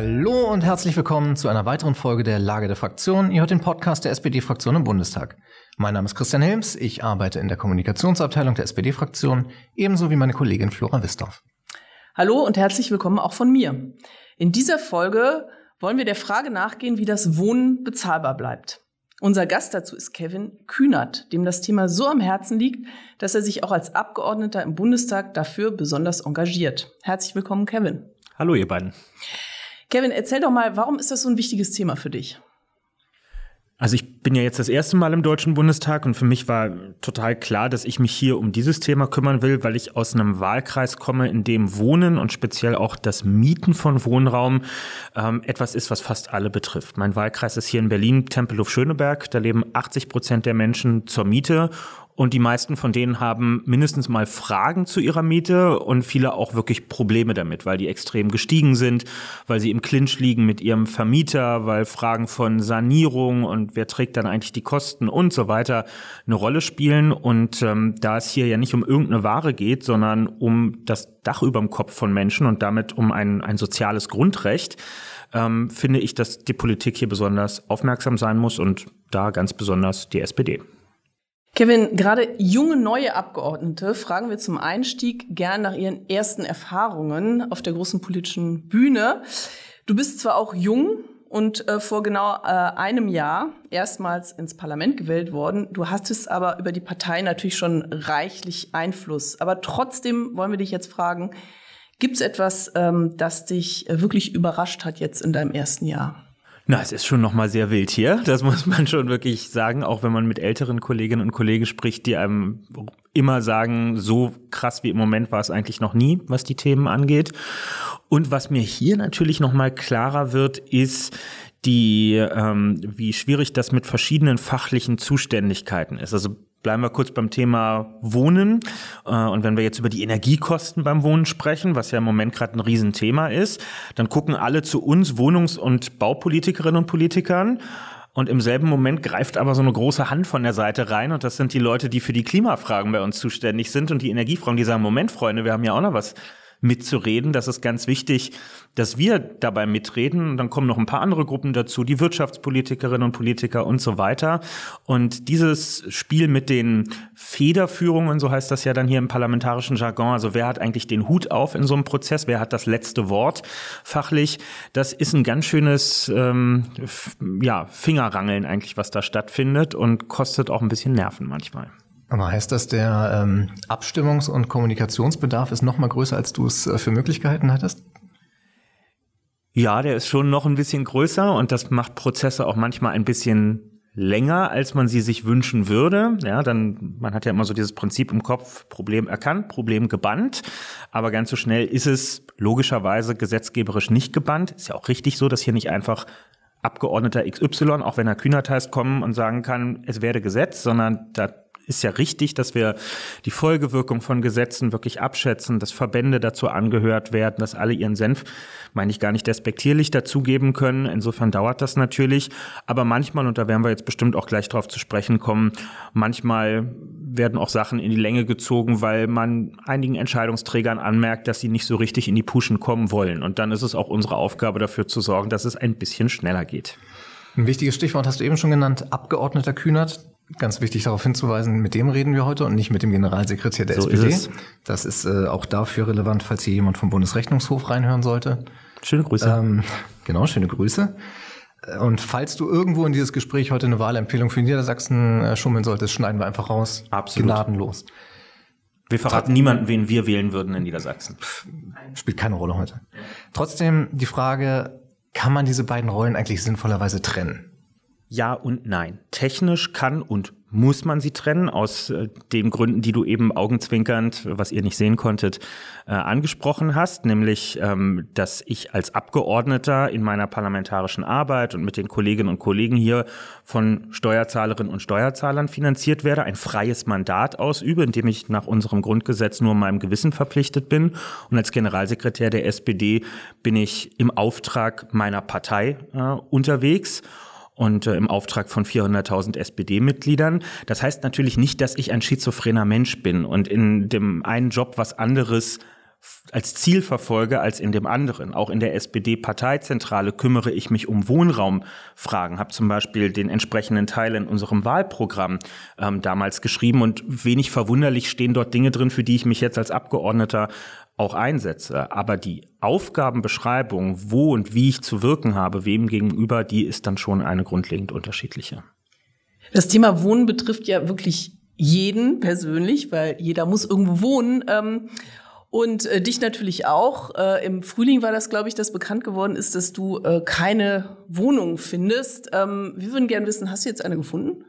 Hallo und herzlich willkommen zu einer weiteren Folge der Lage der Fraktion. Ihr hört den Podcast der SPD-Fraktion im Bundestag. Mein Name ist Christian Helms, ich arbeite in der Kommunikationsabteilung der SPD-Fraktion, ebenso wie meine Kollegin Flora Wisdorf. Hallo und herzlich willkommen auch von mir. In dieser Folge wollen wir der Frage nachgehen, wie das Wohnen bezahlbar bleibt. Unser Gast dazu ist Kevin Kühnert, dem das Thema so am Herzen liegt, dass er sich auch als Abgeordneter im Bundestag dafür besonders engagiert. Herzlich willkommen, Kevin. Hallo, ihr beiden. Kevin, erzähl doch mal, warum ist das so ein wichtiges Thema für dich? Also ich bin ja jetzt das erste Mal im Deutschen Bundestag und für mich war total klar, dass ich mich hier um dieses Thema kümmern will, weil ich aus einem Wahlkreis komme, in dem Wohnen und speziell auch das Mieten von Wohnraum ähm, etwas ist, was fast alle betrifft. Mein Wahlkreis ist hier in Berlin, Tempelhof-Schöneberg. Da leben 80 Prozent der Menschen zur Miete und die meisten von denen haben mindestens mal Fragen zu ihrer Miete und viele auch wirklich Probleme damit, weil die extrem gestiegen sind, weil sie im Clinch liegen mit ihrem Vermieter, weil Fragen von Sanierung und wer trägt dann eigentlich die Kosten und so weiter eine Rolle spielen. Und ähm, da es hier ja nicht um irgendeine Ware geht, sondern um das Dach über dem Kopf von Menschen und damit um ein, ein soziales Grundrecht, ähm, finde ich, dass die Politik hier besonders aufmerksam sein muss und da ganz besonders die SPD. Kevin, gerade junge neue Abgeordnete fragen wir zum Einstieg gern nach ihren ersten Erfahrungen auf der großen politischen Bühne. Du bist zwar auch jung und äh, vor genau äh, einem Jahr erstmals ins Parlament gewählt worden. Du hattest aber über die Partei natürlich schon reichlich Einfluss. Aber trotzdem wollen wir dich jetzt fragen, gibt es etwas, ähm, das dich äh, wirklich überrascht hat jetzt in deinem ersten Jahr? Na, es ist schon noch mal sehr wild hier. Das muss man schon wirklich sagen, auch wenn man mit älteren Kolleginnen und Kollegen spricht, die einem immer sagen, so krass wie im Moment war es eigentlich noch nie, was die Themen angeht. Und was mir hier natürlich noch mal klarer wird, ist, die, ähm, wie schwierig das mit verschiedenen fachlichen Zuständigkeiten ist. Also Bleiben wir kurz beim Thema Wohnen. Äh, und wenn wir jetzt über die Energiekosten beim Wohnen sprechen, was ja im Moment gerade ein Riesenthema ist, dann gucken alle zu uns Wohnungs- und Baupolitikerinnen und Politikern. Und im selben Moment greift aber so eine große Hand von der Seite rein. Und das sind die Leute, die für die Klimafragen bei uns zuständig sind und die Energiefragen, die sagen, Moment, Freunde, wir haben ja auch noch was mitzureden. Das ist ganz wichtig, dass wir dabei mitreden. Und dann kommen noch ein paar andere Gruppen dazu, die Wirtschaftspolitikerinnen und Politiker und so weiter. Und dieses Spiel mit den Federführungen, so heißt das ja dann hier im parlamentarischen Jargon, also wer hat eigentlich den Hut auf in so einem Prozess, wer hat das letzte Wort fachlich, das ist ein ganz schönes ähm, ja, Fingerrangeln eigentlich, was da stattfindet und kostet auch ein bisschen Nerven manchmal. Aber heißt das, der ähm, Abstimmungs- und Kommunikationsbedarf ist noch mal größer, als du es äh, für möglich gehalten hattest? Ja, der ist schon noch ein bisschen größer und das macht Prozesse auch manchmal ein bisschen länger, als man sie sich wünschen würde. Ja, dann, man hat ja immer so dieses Prinzip im Kopf, Problem erkannt, Problem gebannt. Aber ganz so schnell ist es logischerweise gesetzgeberisch nicht gebannt. Ist ja auch richtig so, dass hier nicht einfach Abgeordneter XY, auch wenn er Kühnert heißt, kommen und sagen kann, es werde Gesetz, sondern da ist ja richtig, dass wir die Folgewirkung von Gesetzen wirklich abschätzen, dass Verbände dazu angehört werden, dass alle ihren Senf, meine ich gar nicht despektierlich, dazugeben können. Insofern dauert das natürlich. Aber manchmal, und da werden wir jetzt bestimmt auch gleich drauf zu sprechen kommen, manchmal werden auch Sachen in die Länge gezogen, weil man einigen Entscheidungsträgern anmerkt, dass sie nicht so richtig in die Puschen kommen wollen. Und dann ist es auch unsere Aufgabe dafür zu sorgen, dass es ein bisschen schneller geht. Ein wichtiges Stichwort hast du eben schon genannt, Abgeordneter Kühnert. Ganz wichtig darauf hinzuweisen, mit dem reden wir heute und nicht mit dem Generalsekretär der so SPD. Ist das ist äh, auch dafür relevant, falls hier jemand vom Bundesrechnungshof reinhören sollte. Schöne Grüße. Ähm, genau, schöne Grüße. Und falls du irgendwo in dieses Gespräch heute eine Wahlempfehlung für Niedersachsen äh, schummeln solltest, schneiden wir einfach raus. Absolut. Gnadenlos. Wir verraten niemanden, wen wir wählen würden in Niedersachsen. Spielt keine Rolle heute. Trotzdem die Frage, kann man diese beiden Rollen eigentlich sinnvollerweise trennen? Ja und nein. Technisch kann und muss man sie trennen, aus äh, den Gründen, die du eben augenzwinkernd, was ihr nicht sehen konntet, äh, angesprochen hast, nämlich, ähm, dass ich als Abgeordneter in meiner parlamentarischen Arbeit und mit den Kolleginnen und Kollegen hier von Steuerzahlerinnen und Steuerzahlern finanziert werde, ein freies Mandat ausübe, in dem ich nach unserem Grundgesetz nur meinem Gewissen verpflichtet bin. Und als Generalsekretär der SPD bin ich im Auftrag meiner Partei äh, unterwegs und äh, im Auftrag von 400.000 SPD-Mitgliedern. Das heißt natürlich nicht, dass ich ein schizophrener Mensch bin und in dem einen Job was anderes als Ziel verfolge als in dem anderen. Auch in der SPD-Parteizentrale kümmere ich mich um Wohnraumfragen, habe zum Beispiel den entsprechenden Teil in unserem Wahlprogramm ähm, damals geschrieben und wenig verwunderlich stehen dort Dinge drin, für die ich mich jetzt als Abgeordneter auch einsetze. Aber die Aufgabenbeschreibung, wo und wie ich zu wirken habe, wem gegenüber, die ist dann schon eine grundlegend unterschiedliche. Das Thema Wohnen betrifft ja wirklich jeden persönlich, weil jeder muss irgendwo wohnen. Ähm, und äh, dich natürlich auch. Äh, Im Frühling war das, glaube ich, dass bekannt geworden ist, dass du äh, keine Wohnung findest. Ähm, wir würden gerne wissen, hast du jetzt eine gefunden?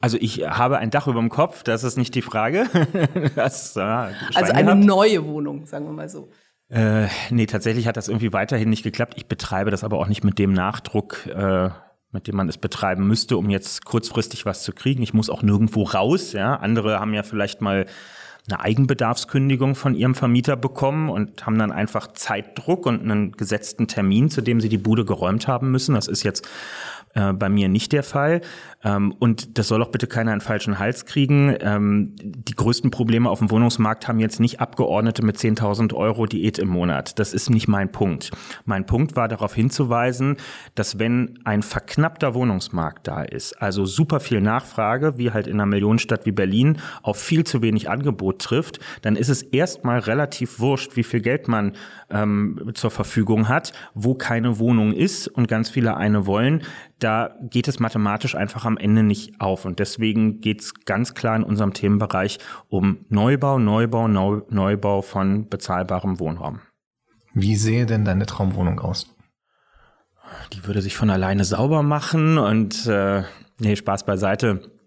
Also ich habe ein Dach über dem Kopf, das ist nicht die Frage. das, äh, also eine gehabt. neue Wohnung, sagen wir mal so. Äh, nee, tatsächlich hat das irgendwie weiterhin nicht geklappt. Ich betreibe das aber auch nicht mit dem Nachdruck, äh, mit dem man es betreiben müsste, um jetzt kurzfristig was zu kriegen. Ich muss auch nirgendwo raus. Ja, andere haben ja vielleicht mal eine Eigenbedarfskündigung von ihrem Vermieter bekommen und haben dann einfach Zeitdruck und einen gesetzten Termin, zu dem sie die Bude geräumt haben müssen. Das ist jetzt äh, bei mir nicht der Fall. Ähm, und das soll auch bitte keiner einen falschen Hals kriegen. Ähm, die größten Probleme auf dem Wohnungsmarkt haben jetzt nicht Abgeordnete mit 10.000 Euro Diät im Monat. Das ist nicht mein Punkt. Mein Punkt war darauf hinzuweisen, dass wenn ein verknappter Wohnungsmarkt da ist, also super viel Nachfrage, wie halt in einer Millionenstadt wie Berlin, auf viel zu wenig Angebot trifft, dann ist es erstmal relativ wurscht, wie viel Geld man ähm, zur Verfügung hat, wo keine Wohnung ist und ganz viele eine wollen. Da geht es mathematisch einfach am Ende nicht auf. Und deswegen geht es ganz klar in unserem Themenbereich um Neubau, Neubau, Neu Neubau von bezahlbarem Wohnraum. Wie sehe denn deine Traumwohnung aus? Die würde sich von alleine sauber machen und äh, nee, Spaß beiseite.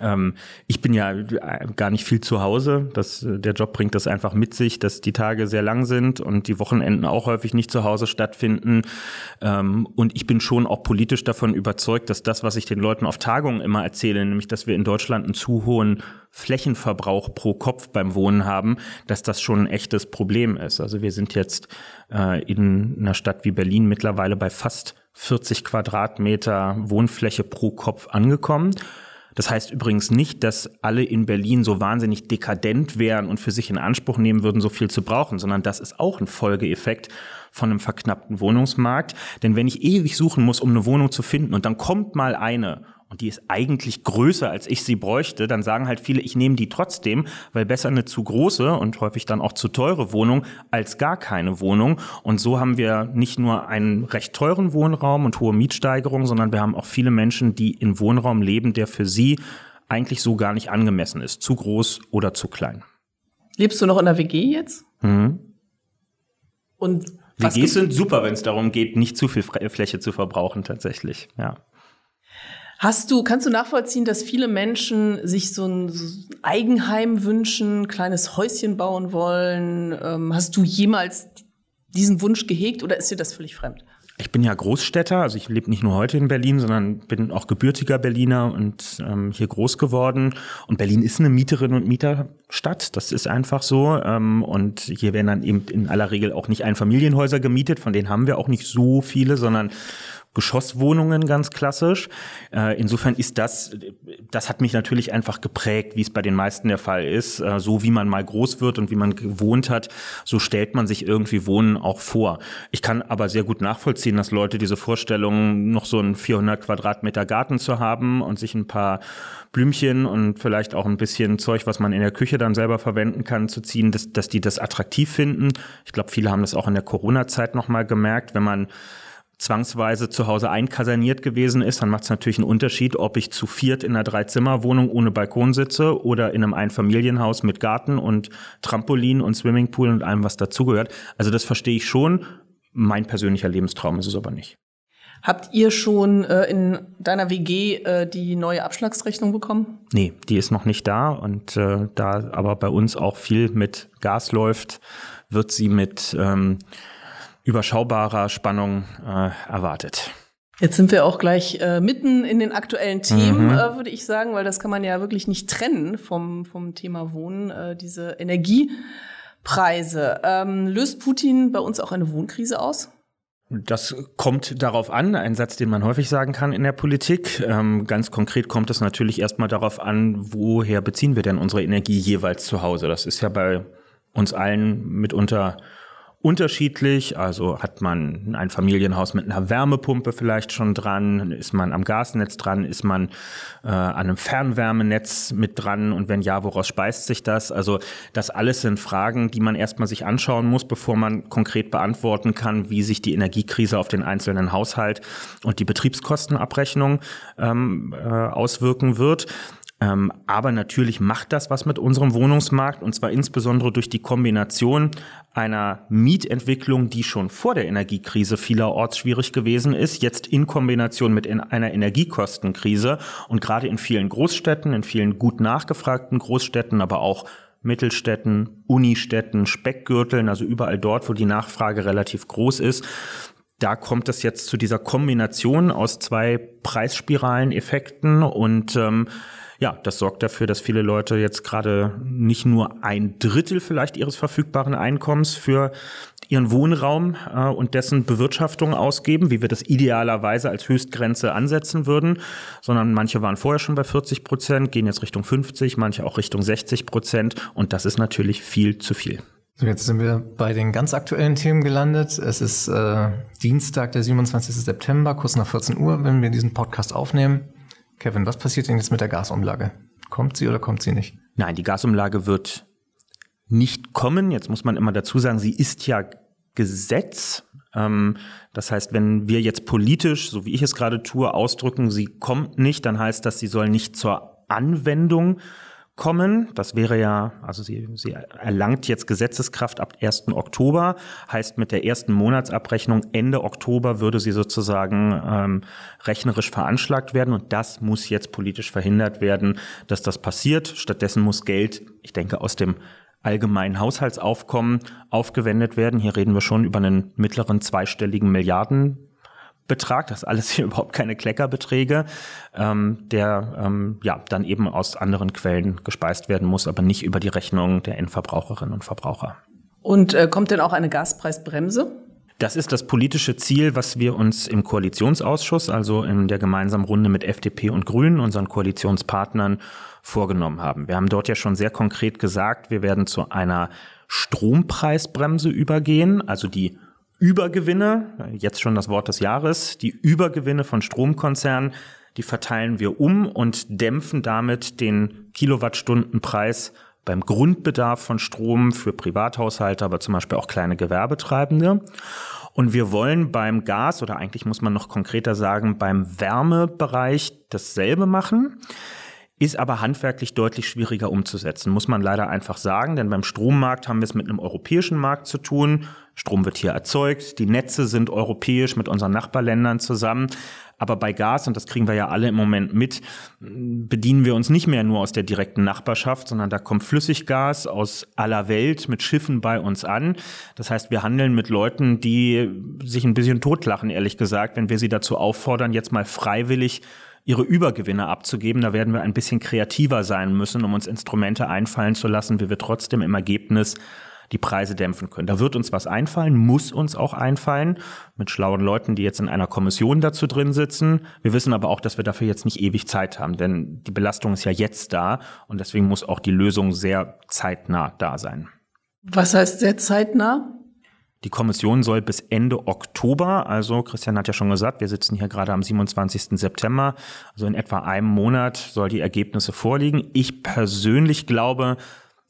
Ähm, ich bin ja äh, gar nicht viel zu Hause. Das, äh, der Job bringt das einfach mit sich, dass die Tage sehr lang sind und die Wochenenden auch häufig nicht zu Hause stattfinden. Ähm, und ich bin schon auch politisch davon überzeugt, dass das, was ich den Leuten auf Tagungen immer erzähle, nämlich, dass wir in Deutschland einen zu hohen Flächenverbrauch pro Kopf beim Wohnen haben, dass das schon ein echtes Problem ist. Also wir sind jetzt äh, in einer Stadt wie Berlin mittlerweile bei fast 40 Quadratmeter Wohnfläche pro Kopf angekommen. Das heißt übrigens nicht, dass alle in Berlin so wahnsinnig dekadent wären und für sich in Anspruch nehmen würden, so viel zu brauchen, sondern das ist auch ein Folgeeffekt von einem verknappten Wohnungsmarkt. Denn wenn ich ewig suchen muss, um eine Wohnung zu finden und dann kommt mal eine und die ist eigentlich größer, als ich sie bräuchte, dann sagen halt viele, ich nehme die trotzdem, weil besser eine zu große und häufig dann auch zu teure Wohnung als gar keine Wohnung. Und so haben wir nicht nur einen recht teuren Wohnraum und hohe Mietsteigerungen, sondern wir haben auch viele Menschen, die in Wohnraum leben, der für sie eigentlich so gar nicht angemessen ist, zu groß oder zu klein. Lebst du noch in der WG jetzt? Mhm. Und WGs sind super, wenn es darum geht, nicht zu viel Fläche zu verbrauchen tatsächlich. Ja. Hast du, kannst du nachvollziehen, dass viele Menschen sich so ein, Eigenheim wünschen, kleines Häuschen bauen wollen? Ähm, hast du jemals diesen Wunsch gehegt oder ist dir das völlig fremd? Ich bin ja Großstädter, also ich lebe nicht nur heute in Berlin, sondern bin auch gebürtiger Berliner und ähm, hier groß geworden. Und Berlin ist eine Mieterin- und Mieterstadt, das ist einfach so. Ähm, und hier werden dann eben in aller Regel auch nicht Einfamilienhäuser gemietet, von denen haben wir auch nicht so viele, sondern Geschosswohnungen ganz klassisch. Äh, insofern ist das, das hat mich natürlich einfach geprägt, wie es bei den meisten der Fall ist. Äh, so wie man mal groß wird und wie man gewohnt hat, so stellt man sich irgendwie Wohnen auch vor. Ich kann aber sehr gut nachvollziehen, dass Leute diese Vorstellung, noch so einen 400 Quadratmeter Garten zu haben und sich ein paar Blümchen und vielleicht auch ein bisschen Zeug, was man in der Küche dann selber verwenden kann, zu ziehen, dass, dass die das attraktiv finden. Ich glaube, viele haben das auch in der Corona-Zeit nochmal gemerkt, wenn man zwangsweise zu Hause einkaserniert gewesen ist, dann macht es natürlich einen Unterschied, ob ich zu viert in einer Dreizimmerwohnung ohne Balkon sitze oder in einem Einfamilienhaus mit Garten und Trampolin und Swimmingpool und allem, was dazugehört. Also das verstehe ich schon. Mein persönlicher Lebenstraum ist es aber nicht. Habt ihr schon äh, in deiner WG äh, die neue Abschlagsrechnung bekommen? Nee, die ist noch nicht da. Und äh, da aber bei uns auch viel mit Gas läuft, wird sie mit ähm, überschaubarer Spannung äh, erwartet. Jetzt sind wir auch gleich äh, mitten in den aktuellen Themen, mhm. äh, würde ich sagen, weil das kann man ja wirklich nicht trennen vom, vom Thema Wohnen, äh, diese Energiepreise. Ähm, löst Putin bei uns auch eine Wohnkrise aus? Das kommt darauf an, ein Satz, den man häufig sagen kann in der Politik. Ähm, ganz konkret kommt es natürlich erstmal darauf an, woher beziehen wir denn unsere Energie jeweils zu Hause. Das ist ja bei uns allen mitunter unterschiedlich. Also hat man ein Familienhaus mit einer Wärmepumpe vielleicht schon dran, ist man am Gasnetz dran, ist man äh, an einem Fernwärmenetz mit dran und wenn ja, woraus speist sich das? Also das alles sind Fragen, die man erstmal sich anschauen muss, bevor man konkret beantworten kann, wie sich die Energiekrise auf den einzelnen Haushalt und die Betriebskostenabrechnung ähm, äh, auswirken wird. Ähm, aber natürlich macht das was mit unserem Wohnungsmarkt und zwar insbesondere durch die Kombination einer Mietentwicklung, die schon vor der Energiekrise vielerorts schwierig gewesen ist, jetzt in Kombination mit in einer Energiekostenkrise. Und gerade in vielen Großstädten, in vielen gut nachgefragten Großstädten, aber auch Mittelstädten, Unistädten, Speckgürteln, also überall dort, wo die Nachfrage relativ groß ist, da kommt es jetzt zu dieser Kombination aus zwei Preisspiralen-Effekten. Und ähm, ja, das sorgt dafür, dass viele Leute jetzt gerade nicht nur ein Drittel vielleicht ihres verfügbaren Einkommens für ihren Wohnraum äh, und dessen Bewirtschaftung ausgeben, wie wir das idealerweise als Höchstgrenze ansetzen würden, sondern manche waren vorher schon bei 40 Prozent, gehen jetzt Richtung 50, manche auch Richtung 60 Prozent und das ist natürlich viel zu viel. So, jetzt sind wir bei den ganz aktuellen Themen gelandet. Es ist äh, Dienstag, der 27. September, kurz nach 14 Uhr, wenn wir diesen Podcast aufnehmen. Kevin, was passiert denn jetzt mit der Gasumlage? Kommt sie oder kommt sie nicht? Nein, die Gasumlage wird nicht kommen. Jetzt muss man immer dazu sagen, sie ist ja Gesetz. Ähm, das heißt, wenn wir jetzt politisch, so wie ich es gerade tue, ausdrücken, sie kommt nicht, dann heißt das, sie soll nicht zur Anwendung kommen. Das wäre ja, also sie, sie erlangt jetzt Gesetzeskraft ab 1. Oktober, heißt mit der ersten Monatsabrechnung Ende Oktober würde sie sozusagen ähm, rechnerisch veranschlagt werden und das muss jetzt politisch verhindert werden, dass das passiert. Stattdessen muss Geld, ich denke, aus dem allgemeinen Haushaltsaufkommen aufgewendet werden. Hier reden wir schon über einen mittleren zweistelligen Milliarden Betrag, das ist alles hier überhaupt keine Kleckerbeträge, ähm, der ähm, ja dann eben aus anderen Quellen gespeist werden muss, aber nicht über die Rechnung der Endverbraucherinnen und Verbraucher. Und äh, kommt denn auch eine Gaspreisbremse? Das ist das politische Ziel, was wir uns im Koalitionsausschuss, also in der gemeinsamen Runde mit FDP und Grünen, unseren Koalitionspartnern, vorgenommen haben. Wir haben dort ja schon sehr konkret gesagt, wir werden zu einer Strompreisbremse übergehen, also die Übergewinne, jetzt schon das Wort des Jahres, die Übergewinne von Stromkonzernen, die verteilen wir um und dämpfen damit den Kilowattstundenpreis beim Grundbedarf von Strom für Privathaushalte, aber zum Beispiel auch kleine Gewerbetreibende. Und wir wollen beim Gas oder eigentlich muss man noch konkreter sagen, beim Wärmebereich dasselbe machen ist aber handwerklich deutlich schwieriger umzusetzen, muss man leider einfach sagen, denn beim Strommarkt haben wir es mit einem europäischen Markt zu tun. Strom wird hier erzeugt, die Netze sind europäisch mit unseren Nachbarländern zusammen. Aber bei Gas, und das kriegen wir ja alle im Moment mit, bedienen wir uns nicht mehr nur aus der direkten Nachbarschaft, sondern da kommt Flüssiggas aus aller Welt mit Schiffen bei uns an. Das heißt, wir handeln mit Leuten, die sich ein bisschen totlachen, ehrlich gesagt, wenn wir sie dazu auffordern, jetzt mal freiwillig ihre Übergewinne abzugeben. Da werden wir ein bisschen kreativer sein müssen, um uns Instrumente einfallen zu lassen, wie wir trotzdem im Ergebnis die Preise dämpfen können. Da wird uns was einfallen, muss uns auch einfallen, mit schlauen Leuten, die jetzt in einer Kommission dazu drin sitzen. Wir wissen aber auch, dass wir dafür jetzt nicht ewig Zeit haben, denn die Belastung ist ja jetzt da und deswegen muss auch die Lösung sehr zeitnah da sein. Was heißt sehr zeitnah? Die Kommission soll bis Ende Oktober, also Christian hat ja schon gesagt, wir sitzen hier gerade am 27. September, also in etwa einem Monat soll die Ergebnisse vorliegen. Ich persönlich glaube,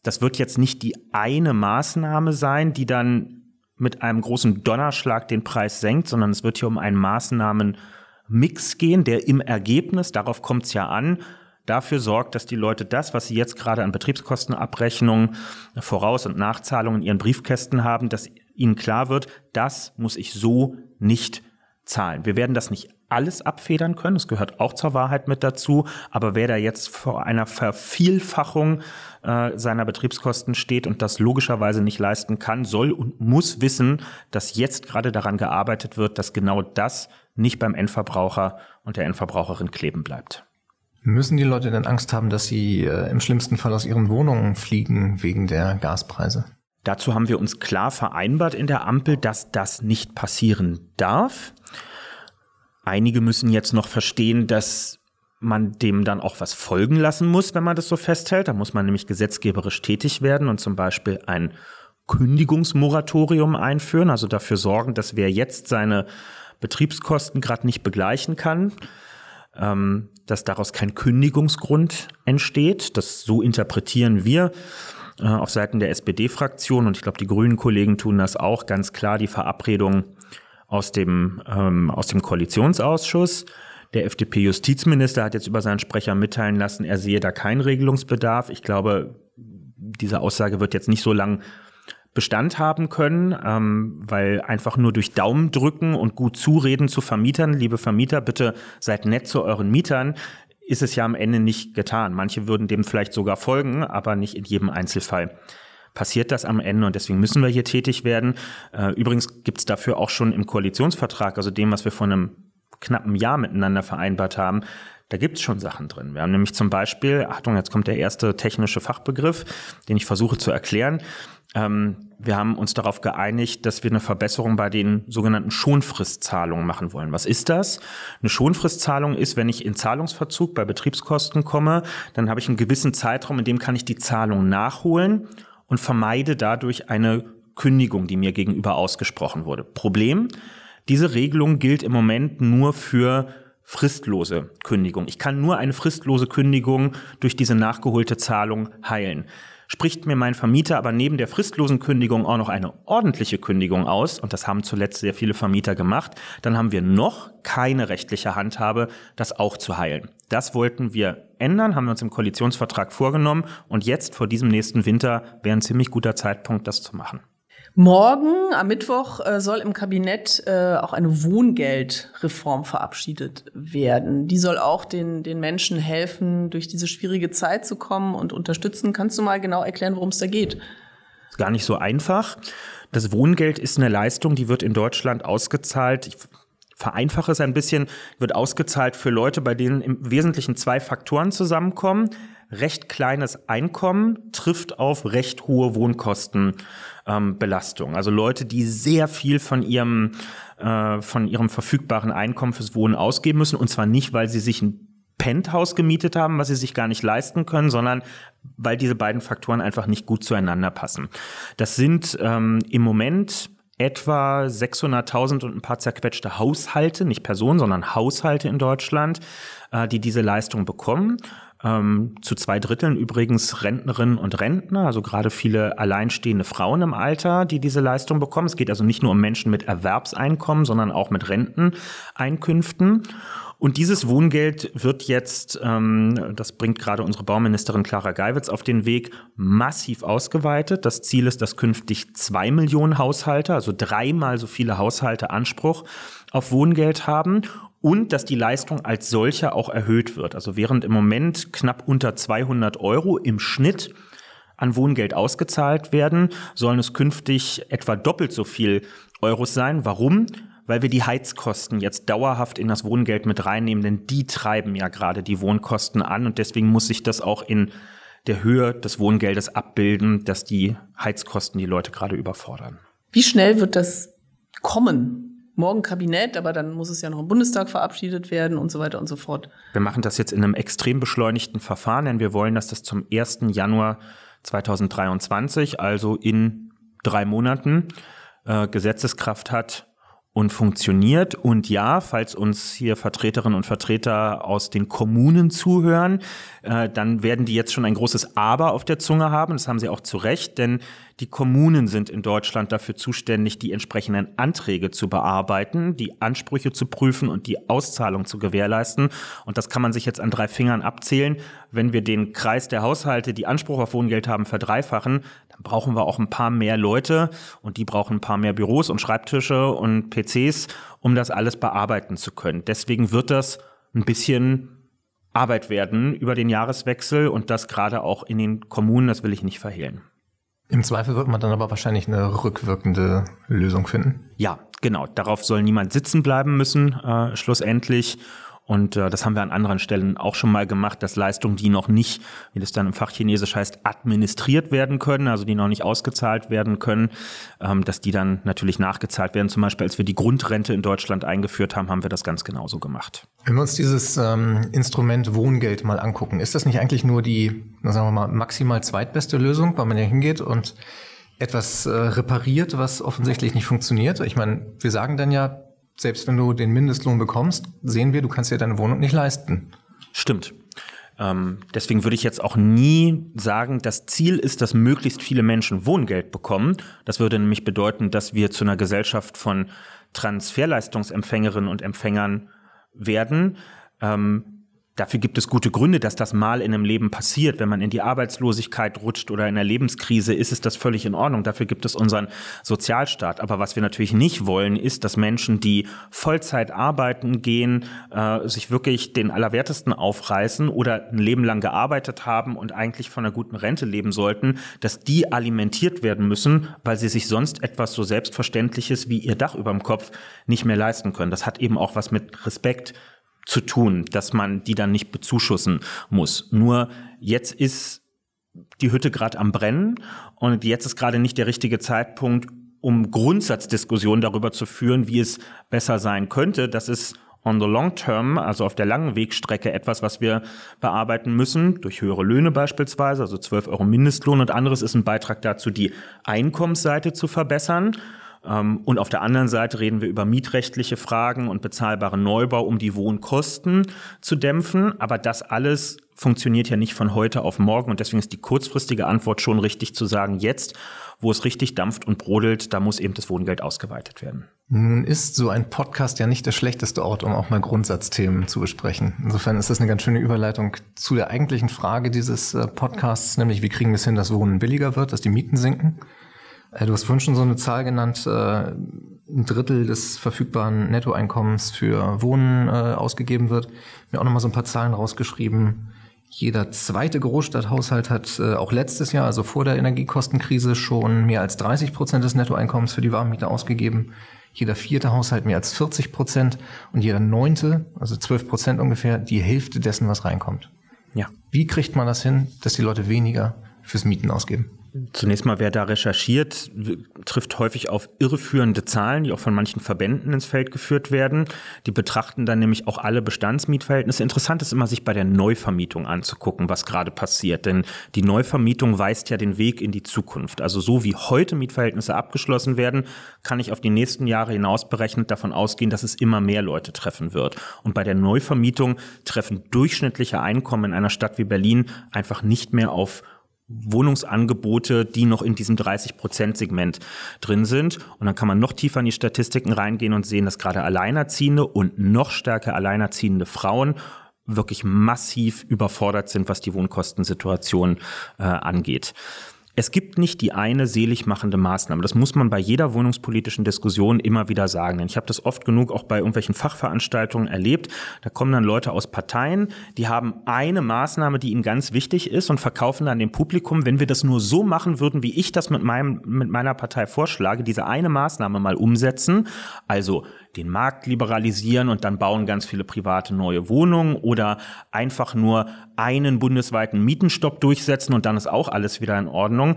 das wird jetzt nicht die eine Maßnahme sein, die dann mit einem großen Donnerschlag den Preis senkt, sondern es wird hier um einen Maßnahmenmix gehen, der im Ergebnis, darauf kommt es ja an, dafür sorgt, dass die Leute das, was sie jetzt gerade an Betriebskostenabrechnungen, Voraus- und Nachzahlungen in ihren Briefkästen haben, dass ihnen klar wird, das muss ich so nicht zahlen. Wir werden das nicht alles abfedern können, das gehört auch zur Wahrheit mit dazu, aber wer da jetzt vor einer Vervielfachung äh, seiner Betriebskosten steht und das logischerweise nicht leisten kann, soll und muss wissen, dass jetzt gerade daran gearbeitet wird, dass genau das nicht beim Endverbraucher und der Endverbraucherin kleben bleibt. Müssen die Leute denn Angst haben, dass sie äh, im schlimmsten Fall aus ihren Wohnungen fliegen wegen der Gaspreise? Dazu haben wir uns klar vereinbart in der Ampel, dass das nicht passieren darf. Einige müssen jetzt noch verstehen, dass man dem dann auch was folgen lassen muss, wenn man das so festhält. Da muss man nämlich gesetzgeberisch tätig werden und zum Beispiel ein Kündigungsmoratorium einführen, also dafür sorgen, dass wer jetzt seine Betriebskosten gerade nicht begleichen kann, ähm, dass daraus kein Kündigungsgrund entsteht. Das so interpretieren wir äh, auf Seiten der SPD-Fraktion und ich glaube, die grünen Kollegen tun das auch ganz klar, die Verabredung aus dem, ähm, aus dem Koalitionsausschuss. Der FDP-Justizminister hat jetzt über seinen Sprecher mitteilen lassen, er sehe da keinen Regelungsbedarf. Ich glaube, diese Aussage wird jetzt nicht so lang Bestand haben können, ähm, weil einfach nur durch Daumen drücken und gut zureden zu Vermietern, liebe Vermieter, bitte seid nett zu euren Mietern, ist es ja am Ende nicht getan. Manche würden dem vielleicht sogar folgen, aber nicht in jedem Einzelfall passiert das am Ende und deswegen müssen wir hier tätig werden. Äh, übrigens gibt es dafür auch schon im Koalitionsvertrag, also dem, was wir vor einem knappen Jahr miteinander vereinbart haben, da gibt es schon Sachen drin. Wir haben nämlich zum Beispiel, Achtung, jetzt kommt der erste technische Fachbegriff, den ich versuche zu erklären. Ähm, wir haben uns darauf geeinigt, dass wir eine Verbesserung bei den sogenannten Schonfristzahlungen machen wollen. Was ist das? Eine Schonfristzahlung ist, wenn ich in Zahlungsverzug bei Betriebskosten komme, dann habe ich einen gewissen Zeitraum, in dem kann ich die Zahlung nachholen und vermeide dadurch eine Kündigung, die mir gegenüber ausgesprochen wurde. Problem, diese Regelung gilt im Moment nur für fristlose Kündigung. Ich kann nur eine fristlose Kündigung durch diese nachgeholte Zahlung heilen. Spricht mir mein Vermieter aber neben der fristlosen Kündigung auch noch eine ordentliche Kündigung aus, und das haben zuletzt sehr viele Vermieter gemacht, dann haben wir noch keine rechtliche Handhabe, das auch zu heilen. Das wollten wir ändern, haben wir uns im Koalitionsvertrag vorgenommen, und jetzt vor diesem nächsten Winter wäre ein ziemlich guter Zeitpunkt, das zu machen. Morgen am Mittwoch äh, soll im Kabinett äh, auch eine Wohngeldreform verabschiedet werden. Die soll auch den, den Menschen helfen, durch diese schwierige Zeit zu kommen und unterstützen. Kannst du mal genau erklären, worum es da geht? Gar nicht so einfach. Das Wohngeld ist eine Leistung, die wird in Deutschland ausgezahlt. Ich vereinfache es ein bisschen, wird ausgezahlt für Leute, bei denen im Wesentlichen zwei Faktoren zusammenkommen recht kleines Einkommen trifft auf recht hohe Wohnkostenbelastung. Ähm, also Leute, die sehr viel von ihrem, äh, von ihrem verfügbaren Einkommen fürs Wohnen ausgeben müssen. Und zwar nicht, weil sie sich ein Penthouse gemietet haben, was sie sich gar nicht leisten können, sondern weil diese beiden Faktoren einfach nicht gut zueinander passen. Das sind ähm, im Moment etwa 600.000 und ein paar zerquetschte Haushalte, nicht Personen, sondern Haushalte in Deutschland, äh, die diese Leistung bekommen. Ähm, zu zwei Dritteln übrigens Rentnerinnen und Rentner, also gerade viele alleinstehende Frauen im Alter, die diese Leistung bekommen. Es geht also nicht nur um Menschen mit Erwerbseinkommen, sondern auch mit Renteneinkünften. Und dieses Wohngeld wird jetzt, ähm, das bringt gerade unsere Bauministerin Clara Geiwitz auf den Weg, massiv ausgeweitet. Das Ziel ist, dass künftig zwei Millionen Haushalte, also dreimal so viele Haushalte Anspruch auf Wohngeld haben und dass die Leistung als solcher auch erhöht wird. Also während im Moment knapp unter 200 Euro im Schnitt an Wohngeld ausgezahlt werden, sollen es künftig etwa doppelt so viel Euros sein. Warum? weil wir die Heizkosten jetzt dauerhaft in das Wohngeld mit reinnehmen, denn die treiben ja gerade die Wohnkosten an und deswegen muss sich das auch in der Höhe des Wohngeldes abbilden, dass die Heizkosten die Leute gerade überfordern. Wie schnell wird das kommen? Morgen Kabinett, aber dann muss es ja noch im Bundestag verabschiedet werden und so weiter und so fort. Wir machen das jetzt in einem extrem beschleunigten Verfahren, denn wir wollen, dass das zum 1. Januar 2023, also in drei Monaten, äh, Gesetzeskraft hat und funktioniert. Und ja, falls uns hier Vertreterinnen und Vertreter aus den Kommunen zuhören, äh, dann werden die jetzt schon ein großes Aber auf der Zunge haben. Das haben sie auch zu Recht, denn die Kommunen sind in Deutschland dafür zuständig, die entsprechenden Anträge zu bearbeiten, die Ansprüche zu prüfen und die Auszahlung zu gewährleisten. Und das kann man sich jetzt an drei Fingern abzählen. Wenn wir den Kreis der Haushalte, die Anspruch auf Wohngeld haben, verdreifachen, dann brauchen wir auch ein paar mehr Leute und die brauchen ein paar mehr Büros und Schreibtische und PCs, um das alles bearbeiten zu können. Deswegen wird das ein bisschen Arbeit werden über den Jahreswechsel und das gerade auch in den Kommunen, das will ich nicht verhehlen. Im Zweifel wird man dann aber wahrscheinlich eine rückwirkende Lösung finden. Ja, genau. Darauf soll niemand sitzen bleiben müssen, äh, schlussendlich. Und äh, das haben wir an anderen Stellen auch schon mal gemacht, dass Leistungen, die noch nicht, wie das dann im Fachchinesisch heißt, administriert werden können, also die noch nicht ausgezahlt werden können, ähm, dass die dann natürlich nachgezahlt werden. Zum Beispiel, als wir die Grundrente in Deutschland eingeführt haben, haben wir das ganz genauso gemacht. Wenn wir uns dieses ähm, Instrument Wohngeld mal angucken, ist das nicht eigentlich nur die, sagen wir mal, maximal zweitbeste Lösung, weil man ja hingeht und etwas äh, repariert, was offensichtlich nicht funktioniert. Ich meine, wir sagen dann ja, selbst wenn du den Mindestlohn bekommst, sehen wir, du kannst dir deine Wohnung nicht leisten. Stimmt. Ähm, deswegen würde ich jetzt auch nie sagen, das Ziel ist, dass möglichst viele Menschen Wohngeld bekommen. Das würde nämlich bedeuten, dass wir zu einer Gesellschaft von Transferleistungsempfängerinnen und Empfängern werden. Ähm, Dafür gibt es gute Gründe, dass das mal in einem Leben passiert. Wenn man in die Arbeitslosigkeit rutscht oder in einer Lebenskrise, ist es das völlig in Ordnung. Dafür gibt es unseren Sozialstaat. Aber was wir natürlich nicht wollen, ist, dass Menschen, die Vollzeit arbeiten gehen, äh, sich wirklich den Allerwertesten aufreißen oder ein Leben lang gearbeitet haben und eigentlich von einer guten Rente leben sollten, dass die alimentiert werden müssen, weil sie sich sonst etwas so Selbstverständliches wie ihr Dach über dem Kopf nicht mehr leisten können. Das hat eben auch was mit Respekt zu tun, dass man die dann nicht bezuschussen muss. Nur jetzt ist die Hütte gerade am Brennen und jetzt ist gerade nicht der richtige Zeitpunkt, um Grundsatzdiskussionen darüber zu führen, wie es besser sein könnte. Das ist on the long term, also auf der langen Wegstrecke etwas, was wir bearbeiten müssen, durch höhere Löhne beispielsweise, also 12 Euro Mindestlohn und anderes ist ein Beitrag dazu, die Einkommensseite zu verbessern. Ähm, und auf der anderen Seite reden wir über mietrechtliche Fragen und bezahlbaren Neubau, um die Wohnkosten zu dämpfen. Aber das alles funktioniert ja nicht von heute auf morgen. Und deswegen ist die kurzfristige Antwort schon richtig zu sagen, jetzt, wo es richtig dampft und brodelt, da muss eben das Wohngeld ausgeweitet werden. Nun ist so ein Podcast ja nicht der schlechteste Ort, um auch mal Grundsatzthemen zu besprechen. Insofern ist das eine ganz schöne Überleitung zu der eigentlichen Frage dieses äh, Podcasts, nämlich wie kriegen wir es hin, dass Wohnen billiger wird, dass die Mieten sinken. Äh, du hast vorhin schon so eine Zahl genannt, äh, ein Drittel des verfügbaren Nettoeinkommens für Wohnen äh, ausgegeben wird. Mir auch nochmal so ein paar Zahlen rausgeschrieben. Jeder zweite Großstadthaushalt hat auch letztes Jahr, also vor der Energiekostenkrise, schon mehr als 30 Prozent des Nettoeinkommens für die Warmmiete ausgegeben. Jeder vierte Haushalt mehr als 40 Prozent und jeder neunte, also 12 Prozent ungefähr, die Hälfte dessen, was reinkommt. Ja. Wie kriegt man das hin, dass die Leute weniger fürs Mieten ausgeben? Zunächst mal, wer da recherchiert, trifft häufig auf irreführende Zahlen, die auch von manchen Verbänden ins Feld geführt werden. Die betrachten dann nämlich auch alle Bestandsmietverhältnisse. Interessant ist immer, sich bei der Neuvermietung anzugucken, was gerade passiert. Denn die Neuvermietung weist ja den Weg in die Zukunft. Also so wie heute Mietverhältnisse abgeschlossen werden, kann ich auf die nächsten Jahre hinaus berechnet davon ausgehen, dass es immer mehr Leute treffen wird. Und bei der Neuvermietung treffen durchschnittliche Einkommen in einer Stadt wie Berlin einfach nicht mehr auf Wohnungsangebote, die noch in diesem 30-Prozent-Segment drin sind. Und dann kann man noch tiefer in die Statistiken reingehen und sehen, dass gerade Alleinerziehende und noch stärker Alleinerziehende Frauen wirklich massiv überfordert sind, was die Wohnkostensituation äh, angeht. Es gibt nicht die eine selig machende Maßnahme. Das muss man bei jeder wohnungspolitischen Diskussion immer wieder sagen. Denn ich habe das oft genug auch bei irgendwelchen Fachveranstaltungen erlebt. Da kommen dann Leute aus Parteien, die haben eine Maßnahme, die ihnen ganz wichtig ist und verkaufen dann dem Publikum, wenn wir das nur so machen würden, wie ich das mit, meinem, mit meiner Partei vorschlage, diese eine Maßnahme mal umsetzen. Also den Markt liberalisieren und dann bauen ganz viele private neue Wohnungen oder einfach nur einen bundesweiten Mietenstopp durchsetzen und dann ist auch alles wieder in Ordnung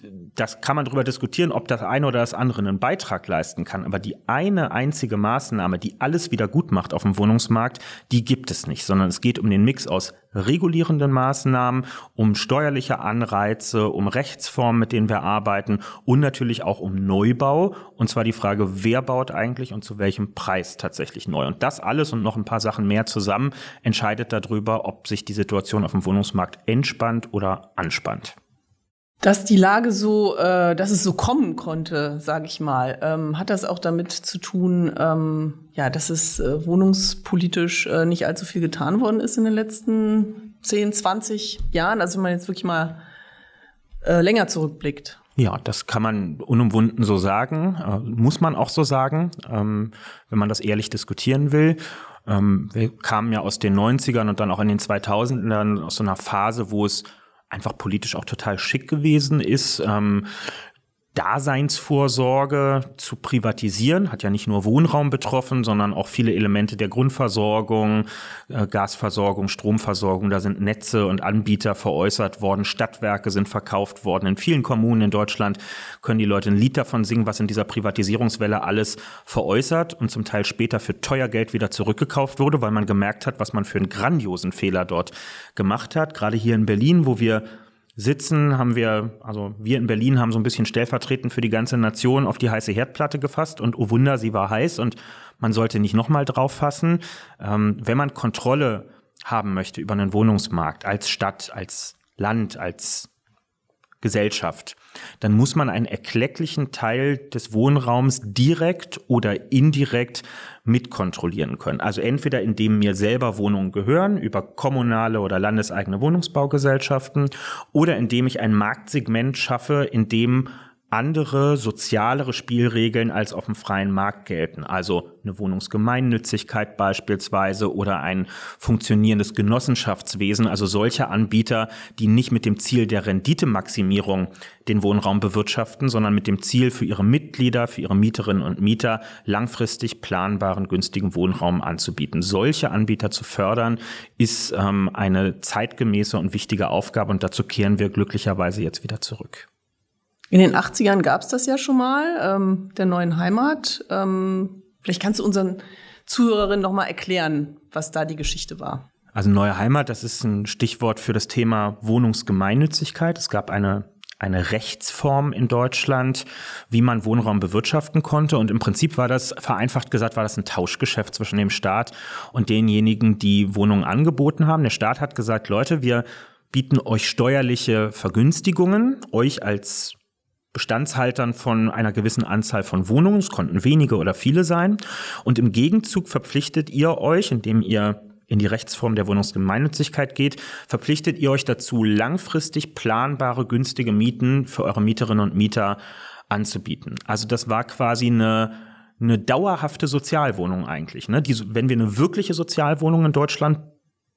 das kann man darüber diskutieren, ob das eine oder das andere einen Beitrag leisten kann. Aber die eine einzige Maßnahme, die alles wieder gut macht auf dem Wohnungsmarkt, die gibt es nicht, sondern es geht um den Mix aus regulierenden Maßnahmen, um steuerliche Anreize, um Rechtsformen, mit denen wir arbeiten und natürlich auch um Neubau. Und zwar die Frage, wer baut eigentlich und zu welchem Preis tatsächlich neu. Und das alles und noch ein paar Sachen mehr zusammen entscheidet darüber, ob sich die Situation auf dem Wohnungsmarkt entspannt oder anspannt. Dass die Lage so, äh, dass es so kommen konnte, sage ich mal, ähm, hat das auch damit zu tun, ähm, ja, dass es äh, wohnungspolitisch äh, nicht allzu viel getan worden ist in den letzten 10, 20 Jahren. Also wenn man jetzt wirklich mal äh, länger zurückblickt. Ja, das kann man unumwunden so sagen, äh, muss man auch so sagen, ähm, wenn man das ehrlich diskutieren will. Ähm, wir kamen ja aus den 90ern und dann auch in den 2000ern aus so einer Phase, wo es einfach politisch auch total schick gewesen ist. Ähm, Daseinsvorsorge zu privatisieren, hat ja nicht nur Wohnraum betroffen, sondern auch viele Elemente der Grundversorgung, äh, Gasversorgung, Stromversorgung. Da sind Netze und Anbieter veräußert worden, Stadtwerke sind verkauft worden. In vielen Kommunen in Deutschland können die Leute ein Lied davon singen, was in dieser Privatisierungswelle alles veräußert und zum Teil später für teuer Geld wieder zurückgekauft wurde, weil man gemerkt hat, was man für einen grandiosen Fehler dort gemacht hat. Gerade hier in Berlin, wo wir sitzen, haben wir, also wir in Berlin haben so ein bisschen stellvertretend für die ganze Nation auf die heiße Herdplatte gefasst und oh Wunder, sie war heiß und man sollte nicht nochmal drauf fassen. Ähm, wenn man Kontrolle haben möchte über einen Wohnungsmarkt als Stadt, als Land, als Gesellschaft, dann muss man einen erklecklichen Teil des Wohnraums direkt oder indirekt mitkontrollieren können. Also entweder indem mir selber Wohnungen gehören über kommunale oder landeseigene Wohnungsbaugesellschaften oder indem ich ein Marktsegment schaffe, in dem andere sozialere Spielregeln als auf dem freien Markt gelten. Also eine Wohnungsgemeinnützigkeit beispielsweise oder ein funktionierendes Genossenschaftswesen, also solche Anbieter, die nicht mit dem Ziel der Renditemaximierung den Wohnraum bewirtschaften, sondern mit dem Ziel für ihre Mitglieder, für ihre Mieterinnen und Mieter langfristig planbaren, günstigen Wohnraum anzubieten. Solche Anbieter zu fördern, ist ähm, eine zeitgemäße und wichtige Aufgabe und dazu kehren wir glücklicherweise jetzt wieder zurück. In den 80ern gab es das ja schon mal, ähm, der neuen Heimat. Ähm, vielleicht kannst du unseren Zuhörerinnen noch mal erklären, was da die Geschichte war. Also neue Heimat, das ist ein Stichwort für das Thema Wohnungsgemeinnützigkeit. Es gab eine eine Rechtsform in Deutschland, wie man Wohnraum bewirtschaften konnte. Und im Prinzip war das, vereinfacht gesagt, war das ein Tauschgeschäft zwischen dem Staat und denjenigen, die Wohnungen angeboten haben. Der Staat hat gesagt, Leute, wir bieten euch steuerliche Vergünstigungen, euch als Bestandshaltern von einer gewissen Anzahl von Wohnungen. Es konnten wenige oder viele sein. Und im Gegenzug verpflichtet ihr euch, indem ihr in die Rechtsform der Wohnungsgemeinnützigkeit geht, verpflichtet ihr euch dazu, langfristig planbare, günstige Mieten für eure Mieterinnen und Mieter anzubieten. Also das war quasi eine, eine dauerhafte Sozialwohnung eigentlich. Ne? Die, wenn wir eine wirkliche Sozialwohnung in Deutschland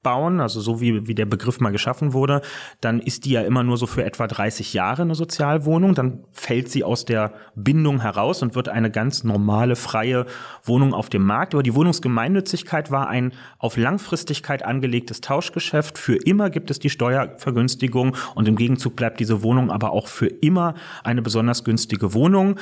bauen, also so wie, wie der Begriff mal geschaffen wurde, dann ist die ja immer nur so für etwa 30 Jahre eine Sozialwohnung, dann fällt sie aus der Bindung heraus und wird eine ganz normale, freie Wohnung auf dem Markt. Aber die Wohnungsgemeinnützigkeit war ein auf Langfristigkeit angelegtes Tauschgeschäft. Für immer gibt es die Steuervergünstigung und im Gegenzug bleibt diese Wohnung aber auch für immer eine besonders günstige Wohnung.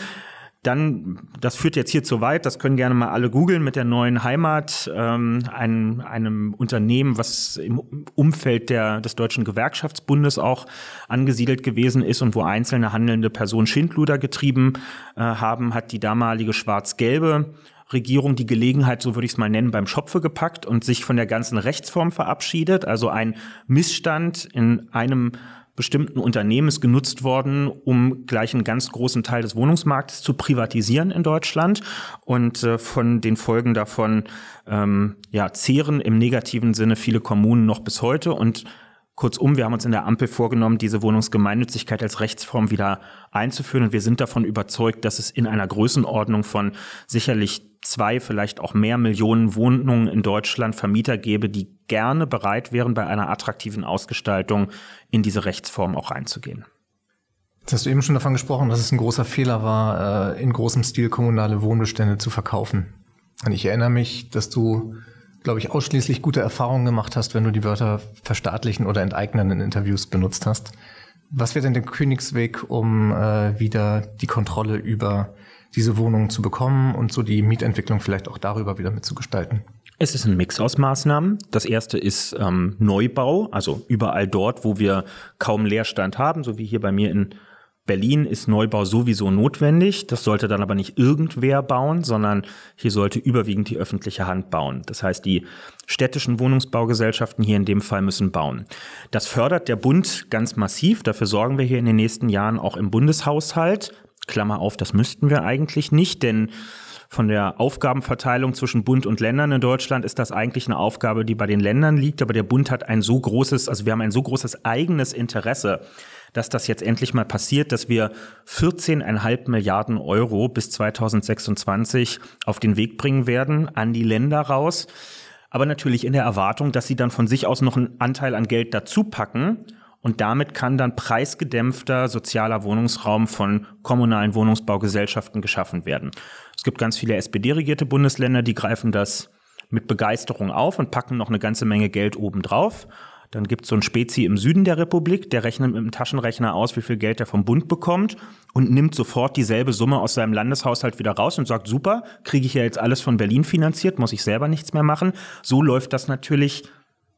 Dann, das führt jetzt hier zu weit, das können gerne mal alle googeln mit der neuen Heimat, ähm, einem, einem Unternehmen, was im Umfeld der, des Deutschen Gewerkschaftsbundes auch angesiedelt gewesen ist und wo einzelne handelnde Personen Schindluder getrieben äh, haben, hat die damalige schwarz-gelbe Regierung die Gelegenheit, so würde ich es mal nennen, beim Schopfe gepackt und sich von der ganzen Rechtsform verabschiedet. Also ein Missstand in einem bestimmten Unternehmen ist genutzt worden, um gleich einen ganz großen Teil des Wohnungsmarktes zu privatisieren in Deutschland. Und äh, von den Folgen davon ähm, ja, zehren im negativen Sinne viele Kommunen noch bis heute. Und Kurzum, wir haben uns in der Ampel vorgenommen, diese Wohnungsgemeinnützigkeit als Rechtsform wieder einzuführen. Und wir sind davon überzeugt, dass es in einer Größenordnung von sicherlich zwei, vielleicht auch mehr Millionen Wohnungen in Deutschland Vermieter gäbe, die gerne bereit wären, bei einer attraktiven Ausgestaltung in diese Rechtsform auch reinzugehen. Jetzt hast du eben schon davon gesprochen, dass es ein großer Fehler war, äh, in großem Stil kommunale Wohnbestände zu verkaufen. Und ich erinnere mich, dass du, glaube ich, ausschließlich gute Erfahrungen gemacht hast, wenn du die Wörter verstaatlichen oder enteignen in Interviews benutzt hast. Was wäre denn der Königsweg, um äh, wieder die Kontrolle über diese Wohnungen zu bekommen und so die Mietentwicklung vielleicht auch darüber wieder mitzugestalten? Es ist ein Mix aus Maßnahmen. Das erste ist ähm, Neubau, also überall dort, wo wir kaum Leerstand haben, so wie hier bei mir in Berlin ist Neubau sowieso notwendig. Das sollte dann aber nicht irgendwer bauen, sondern hier sollte überwiegend die öffentliche Hand bauen. Das heißt, die städtischen Wohnungsbaugesellschaften hier in dem Fall müssen bauen. Das fördert der Bund ganz massiv. Dafür sorgen wir hier in den nächsten Jahren auch im Bundeshaushalt. Klammer auf, das müssten wir eigentlich nicht, denn von der Aufgabenverteilung zwischen Bund und Ländern in Deutschland ist das eigentlich eine Aufgabe, die bei den Ländern liegt. Aber der Bund hat ein so großes, also wir haben ein so großes eigenes Interesse, dass das jetzt endlich mal passiert, dass wir 14,5 Milliarden Euro bis 2026 auf den Weg bringen werden an die Länder raus. Aber natürlich in der Erwartung, dass sie dann von sich aus noch einen Anteil an Geld dazu packen und damit kann dann preisgedämpfter sozialer Wohnungsraum von kommunalen Wohnungsbaugesellschaften geschaffen werden. Es gibt ganz viele SPD-regierte Bundesländer, die greifen das mit Begeisterung auf und packen noch eine ganze Menge Geld obendrauf. Dann gibt es so einen Spezi im Süden der Republik, der rechnet mit dem Taschenrechner aus, wie viel Geld er vom Bund bekommt und nimmt sofort dieselbe Summe aus seinem Landeshaushalt wieder raus und sagt, super, kriege ich ja jetzt alles von Berlin finanziert, muss ich selber nichts mehr machen. So läuft das natürlich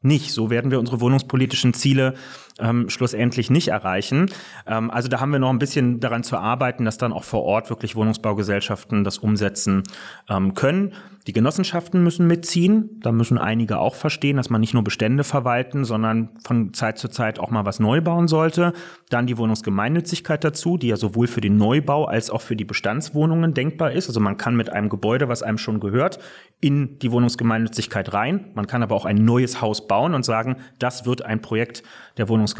nicht. So werden wir unsere wohnungspolitischen Ziele ähm, schlussendlich nicht erreichen. Ähm, also da haben wir noch ein bisschen daran zu arbeiten, dass dann auch vor Ort wirklich Wohnungsbaugesellschaften das umsetzen ähm, können. Die Genossenschaften müssen mitziehen. Da müssen einige auch verstehen, dass man nicht nur Bestände verwalten, sondern von Zeit zu Zeit auch mal was neu bauen sollte. Dann die Wohnungsgemeinnützigkeit dazu, die ja sowohl für den Neubau als auch für die Bestandswohnungen denkbar ist. Also man kann mit einem Gebäude, was einem schon gehört, in die Wohnungsgemeinnützigkeit rein. Man kann aber auch ein neues Haus bauen und sagen, das wird ein Projekt der Wohnungsgemeinnützigkeit.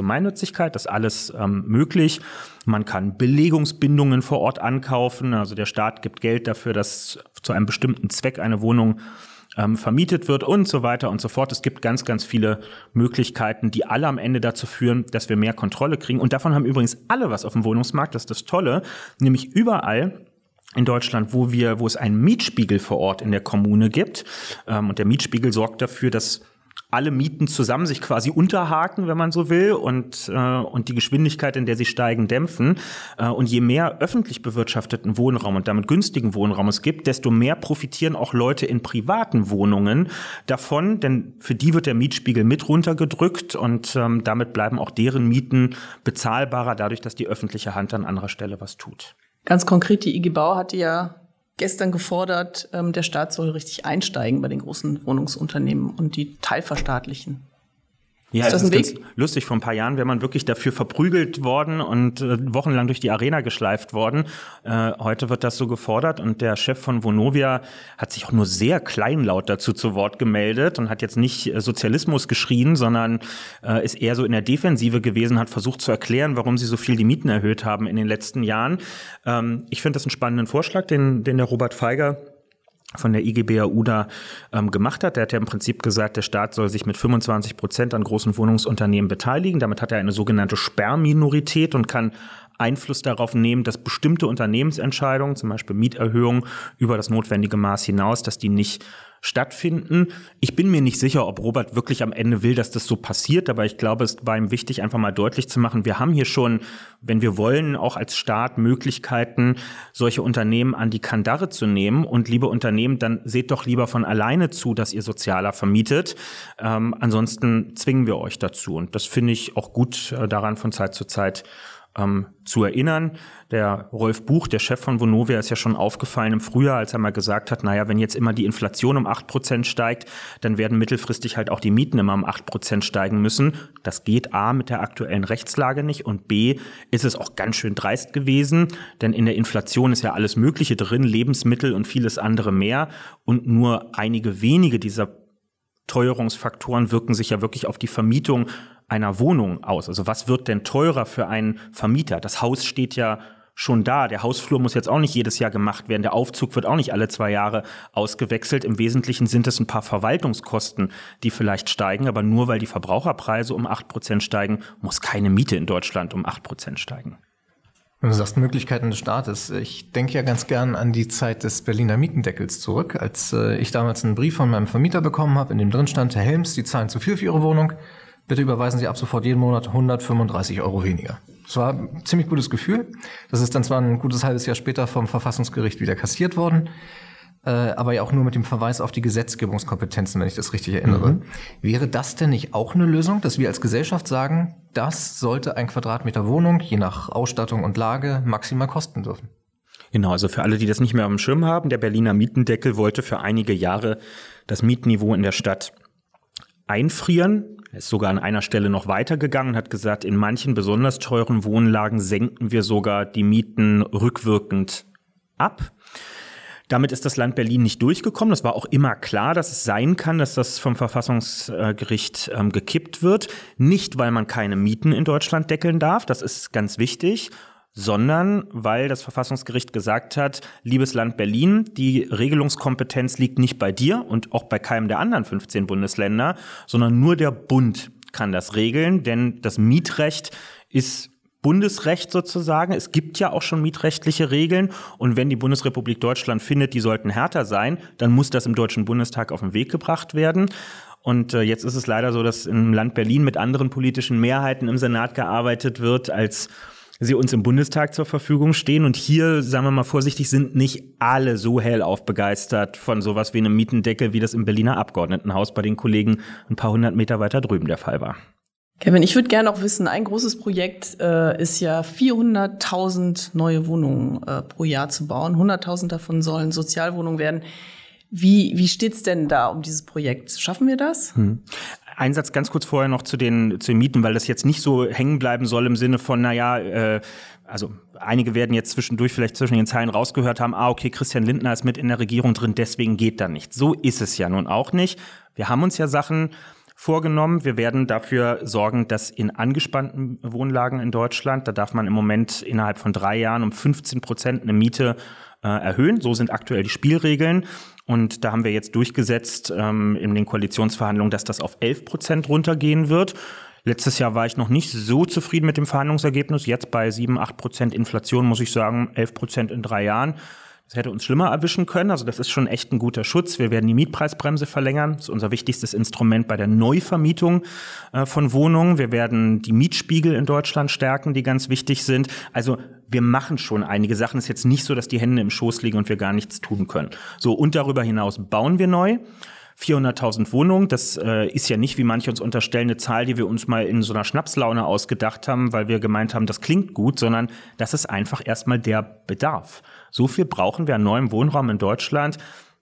Das ist alles ähm, möglich. Man kann Belegungsbindungen vor Ort ankaufen. Also der Staat gibt Geld dafür, dass zu einem bestimmten Zweck eine Wohnung ähm, vermietet wird und so weiter und so fort. Es gibt ganz, ganz viele Möglichkeiten, die alle am Ende dazu führen, dass wir mehr Kontrolle kriegen. Und davon haben übrigens alle was auf dem Wohnungsmarkt. Das ist das Tolle. Nämlich überall in Deutschland, wo wir, wo es einen Mietspiegel vor Ort in der Kommune gibt. Ähm, und der Mietspiegel sorgt dafür, dass alle Mieten zusammen sich quasi unterhaken, wenn man so will, und, äh, und die Geschwindigkeit, in der sie steigen, dämpfen. Äh, und je mehr öffentlich bewirtschafteten Wohnraum und damit günstigen Wohnraum es gibt, desto mehr profitieren auch Leute in privaten Wohnungen davon, denn für die wird der Mietspiegel mit runtergedrückt und ähm, damit bleiben auch deren Mieten bezahlbarer, dadurch, dass die öffentliche Hand an anderer Stelle was tut. Ganz konkret, die IG Bau hatte ja gestern gefordert, ähm, der Staat soll richtig einsteigen bei den großen Wohnungsunternehmen und die teilverstaatlichen. Ja, ist das, das ist ganz lustig. Vor ein paar Jahren wäre man wirklich dafür verprügelt worden und äh, wochenlang durch die Arena geschleift worden. Äh, heute wird das so gefordert und der Chef von Vonovia hat sich auch nur sehr kleinlaut dazu zu Wort gemeldet und hat jetzt nicht äh, Sozialismus geschrien, sondern äh, ist eher so in der Defensive gewesen, hat versucht zu erklären, warum sie so viel die Mieten erhöht haben in den letzten Jahren. Ähm, ich finde das einen spannenden Vorschlag, den, den der Robert Feiger von der IGBAU da ähm, gemacht hat. Der hat ja im Prinzip gesagt, der Staat soll sich mit 25 Prozent an großen Wohnungsunternehmen beteiligen. Damit hat er eine sogenannte Sperrminorität und kann Einfluss darauf nehmen, dass bestimmte Unternehmensentscheidungen, zum Beispiel Mieterhöhungen über das notwendige Maß hinaus, dass die nicht stattfinden. Ich bin mir nicht sicher, ob Robert wirklich am Ende will, dass das so passiert, aber ich glaube, es war ihm wichtig, einfach mal deutlich zu machen, wir haben hier schon, wenn wir wollen, auch als Staat Möglichkeiten, solche Unternehmen an die Kandare zu nehmen. Und liebe Unternehmen, dann seht doch lieber von alleine zu, dass ihr sozialer vermietet. Ähm, ansonsten zwingen wir euch dazu. Und das finde ich auch gut äh, daran von Zeit zu Zeit ähm, zu erinnern. Der Rolf Buch, der Chef von Vonovia, ist ja schon aufgefallen im Frühjahr, als er mal gesagt hat, naja, wenn jetzt immer die Inflation um acht Prozent steigt, dann werden mittelfristig halt auch die Mieten immer um acht Prozent steigen müssen. Das geht A mit der aktuellen Rechtslage nicht und B ist es auch ganz schön dreist gewesen, denn in der Inflation ist ja alles Mögliche drin, Lebensmittel und vieles andere mehr und nur einige wenige dieser Teuerungsfaktoren wirken sich ja wirklich auf die Vermietung einer Wohnung aus? Also was wird denn teurer für einen Vermieter? Das Haus steht ja schon da. Der Hausflur muss jetzt auch nicht jedes Jahr gemacht werden. Der Aufzug wird auch nicht alle zwei Jahre ausgewechselt. Im Wesentlichen sind es ein paar Verwaltungskosten, die vielleicht steigen. Aber nur weil die Verbraucherpreise um acht Prozent steigen, muss keine Miete in Deutschland um acht Prozent steigen. Wenn du sagst Möglichkeiten des Staates, ich denke ja ganz gern an die Zeit des Berliner Mietendeckels zurück, als äh, ich damals einen Brief von meinem Vermieter bekommen habe, in dem drin stand, Herr Helms, Sie zahlen zu viel für Ihre Wohnung bitte überweisen Sie ab sofort jeden Monat 135 Euro weniger. Das war ein ziemlich gutes Gefühl. Das ist dann zwar ein gutes halbes Jahr später vom Verfassungsgericht wieder kassiert worden, äh, aber ja auch nur mit dem Verweis auf die Gesetzgebungskompetenzen, wenn ich das richtig erinnere. Mhm. Wäre das denn nicht auch eine Lösung, dass wir als Gesellschaft sagen, das sollte ein Quadratmeter Wohnung je nach Ausstattung und Lage maximal kosten dürfen? Genau, also für alle, die das nicht mehr auf dem Schirm haben, der Berliner Mietendeckel wollte für einige Jahre das Mietniveau in der Stadt einfrieren. Er ist sogar an einer Stelle noch weitergegangen und hat gesagt, in manchen besonders teuren Wohnlagen senken wir sogar die Mieten rückwirkend ab. Damit ist das Land Berlin nicht durchgekommen. Das war auch immer klar, dass es sein kann, dass das vom Verfassungsgericht ähm, gekippt wird. Nicht, weil man keine Mieten in Deutschland deckeln darf, das ist ganz wichtig, sondern weil das Verfassungsgericht gesagt hat, liebes Land Berlin, die Regelungskompetenz liegt nicht bei dir und auch bei keinem der anderen 15 Bundesländer, sondern nur der Bund kann das regeln, denn das Mietrecht ist Bundesrecht sozusagen. Es gibt ja auch schon mietrechtliche Regeln und wenn die Bundesrepublik Deutschland findet, die sollten härter sein, dann muss das im Deutschen Bundestag auf den Weg gebracht werden. Und äh, jetzt ist es leider so, dass im Land Berlin mit anderen politischen Mehrheiten im Senat gearbeitet wird als sie uns im Bundestag zur Verfügung stehen. Und hier, sagen wir mal vorsichtig, sind nicht alle so hellauf begeistert von sowas wie einem Mietendeckel, wie das im Berliner Abgeordnetenhaus bei den Kollegen ein paar hundert Meter weiter drüben der Fall war. Kevin, ich würde gerne auch wissen, ein großes Projekt äh, ist ja 400.000 neue Wohnungen äh, pro Jahr zu bauen. 100.000 davon sollen Sozialwohnungen werden. Wie, wie steht's denn da um dieses Projekt? Schaffen wir das? Hm. Ein Satz ganz kurz vorher noch zu den, zu den Mieten, weil das jetzt nicht so hängen bleiben soll im Sinne von, naja, äh, also einige werden jetzt zwischendurch vielleicht zwischen den Zeilen rausgehört haben, ah, okay, Christian Lindner ist mit in der Regierung drin, deswegen geht da nicht. So ist es ja nun auch nicht. Wir haben uns ja Sachen vorgenommen. Wir werden dafür sorgen, dass in angespannten Wohnlagen in Deutschland, da darf man im Moment innerhalb von drei Jahren um 15 Prozent eine Miete äh, erhöhen. So sind aktuell die Spielregeln. Und da haben wir jetzt durchgesetzt ähm, in den Koalitionsverhandlungen, dass das auf 11 Prozent runtergehen wird. Letztes Jahr war ich noch nicht so zufrieden mit dem Verhandlungsergebnis. Jetzt bei 7, 8 Prozent Inflation muss ich sagen, 11 Prozent in drei Jahren. Das hätte uns schlimmer erwischen können. Also das ist schon echt ein guter Schutz. Wir werden die Mietpreisbremse verlängern. Das ist unser wichtigstes Instrument bei der Neuvermietung äh, von Wohnungen. Wir werden die Mietspiegel in Deutschland stärken, die ganz wichtig sind. Also wir machen schon einige Sachen. Es ist jetzt nicht so, dass die Hände im Schoß liegen und wir gar nichts tun können. So, und darüber hinaus bauen wir neu. 400.000 Wohnungen. Das äh, ist ja nicht, wie manche uns unterstellen, eine Zahl, die wir uns mal in so einer Schnapslaune ausgedacht haben, weil wir gemeint haben, das klingt gut, sondern das ist einfach erstmal der Bedarf. So viel brauchen wir an neuem Wohnraum in Deutschland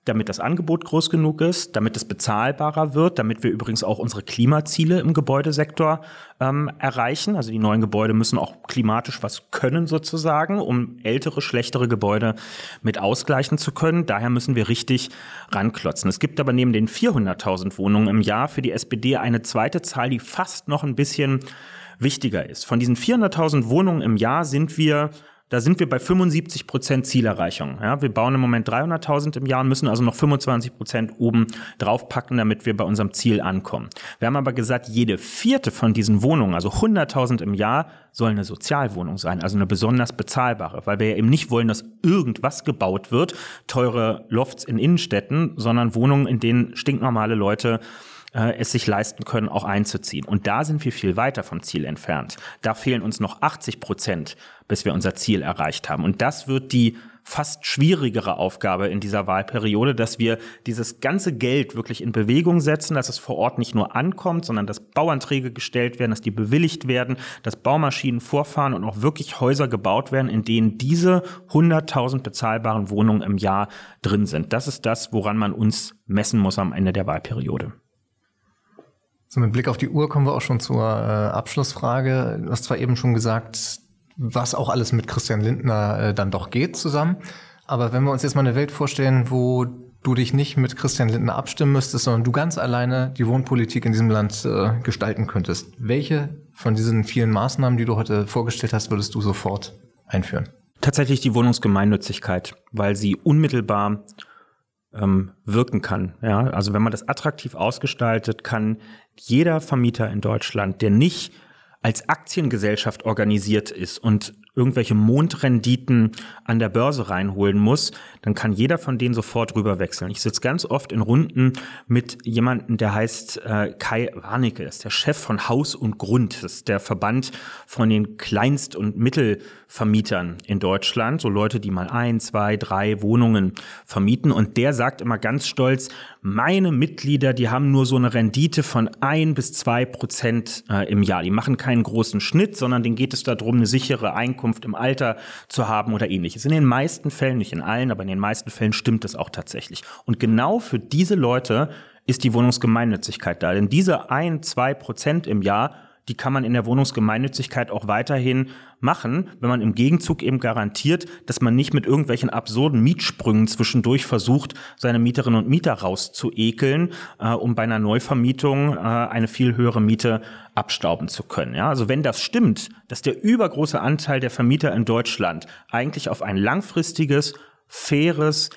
damit das Angebot groß genug ist, damit es bezahlbarer wird, damit wir übrigens auch unsere Klimaziele im Gebäudesektor ähm, erreichen. Also die neuen Gebäude müssen auch klimatisch was können sozusagen, um ältere, schlechtere Gebäude mit ausgleichen zu können. Daher müssen wir richtig ranklotzen. Es gibt aber neben den 400.000 Wohnungen im Jahr für die SPD eine zweite Zahl, die fast noch ein bisschen wichtiger ist. Von diesen 400.000 Wohnungen im Jahr sind wir da sind wir bei 75 Prozent Zielerreichung. Ja, wir bauen im Moment 300.000 im Jahr und müssen also noch 25 Prozent oben draufpacken, damit wir bei unserem Ziel ankommen. Wir haben aber gesagt, jede vierte von diesen Wohnungen, also 100.000 im Jahr, soll eine Sozialwohnung sein, also eine besonders bezahlbare, weil wir ja eben nicht wollen, dass irgendwas gebaut wird, teure Lofts in Innenstädten, sondern Wohnungen, in denen stinknormale Leute äh, es sich leisten können, auch einzuziehen. Und da sind wir viel weiter vom Ziel entfernt. Da fehlen uns noch 80 Prozent, bis wir unser Ziel erreicht haben. Und das wird die fast schwierigere Aufgabe in dieser Wahlperiode, dass wir dieses ganze Geld wirklich in Bewegung setzen, dass es vor Ort nicht nur ankommt, sondern dass Bauanträge gestellt werden, dass die bewilligt werden, dass Baumaschinen vorfahren und auch wirklich Häuser gebaut werden, in denen diese 100.000 bezahlbaren Wohnungen im Jahr drin sind. Das ist das, woran man uns messen muss am Ende der Wahlperiode. So, mit Blick auf die Uhr kommen wir auch schon zur äh, Abschlussfrage. Du hast zwar eben schon gesagt, was auch alles mit Christian Lindner äh, dann doch geht zusammen. Aber wenn wir uns jetzt mal eine Welt vorstellen, wo du dich nicht mit Christian Lindner abstimmen müsstest, sondern du ganz alleine die Wohnpolitik in diesem Land äh, gestalten könntest, welche von diesen vielen Maßnahmen, die du heute vorgestellt hast, würdest du sofort einführen? Tatsächlich die Wohnungsgemeinnützigkeit, weil sie unmittelbar ähm, wirken kann. Ja, also wenn man das attraktiv ausgestaltet, kann jeder Vermieter in Deutschland, der nicht als Aktiengesellschaft organisiert ist und irgendwelche Mondrenditen an der Börse reinholen muss, dann kann jeder von denen sofort rüberwechseln. Ich sitze ganz oft in Runden mit jemandem, der heißt äh, Kai Warnecke, ist der Chef von Haus und Grund, das ist der Verband von den Kleinst- und Mittelvermietern in Deutschland, so Leute, die mal ein, zwei, drei Wohnungen vermieten. Und der sagt immer ganz stolz, meine Mitglieder, die haben nur so eine Rendite von ein bis zwei Prozent äh, im Jahr. Die machen keinen großen Schnitt, sondern denen geht es darum, eine sichere Einkunft im Alter zu haben oder ähnliches. In den meisten Fällen, nicht in allen, aber in den meisten Fällen stimmt es auch tatsächlich. Und genau für diese Leute ist die Wohnungsgemeinnützigkeit da. Denn diese ein, zwei Prozent im Jahr die kann man in der Wohnungsgemeinnützigkeit auch weiterhin machen, wenn man im Gegenzug eben garantiert, dass man nicht mit irgendwelchen absurden Mietsprüngen zwischendurch versucht, seine Mieterinnen und Mieter rauszuekeln, äh, um bei einer Neuvermietung äh, eine viel höhere Miete abstauben zu können. Ja, also wenn das stimmt, dass der übergroße Anteil der Vermieter in Deutschland eigentlich auf ein langfristiges, faires,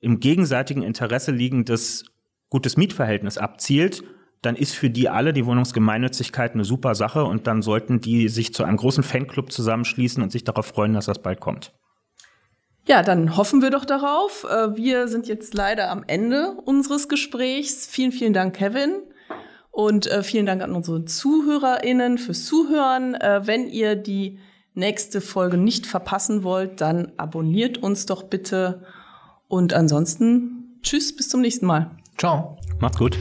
im gegenseitigen Interesse liegendes gutes Mietverhältnis abzielt, dann ist für die alle die Wohnungsgemeinnützigkeit eine super Sache und dann sollten die sich zu einem großen Fanclub zusammenschließen und sich darauf freuen, dass das bald kommt. Ja, dann hoffen wir doch darauf. Äh, wir sind jetzt leider am Ende unseres Gesprächs. Vielen, vielen Dank, Kevin. Und äh, vielen Dank an unsere ZuhörerInnen fürs Zuhören. Äh, wenn ihr die nächste Folge nicht verpassen wollt, dann abonniert uns doch bitte. Und ansonsten, tschüss, bis zum nächsten Mal. Ciao. Macht's gut.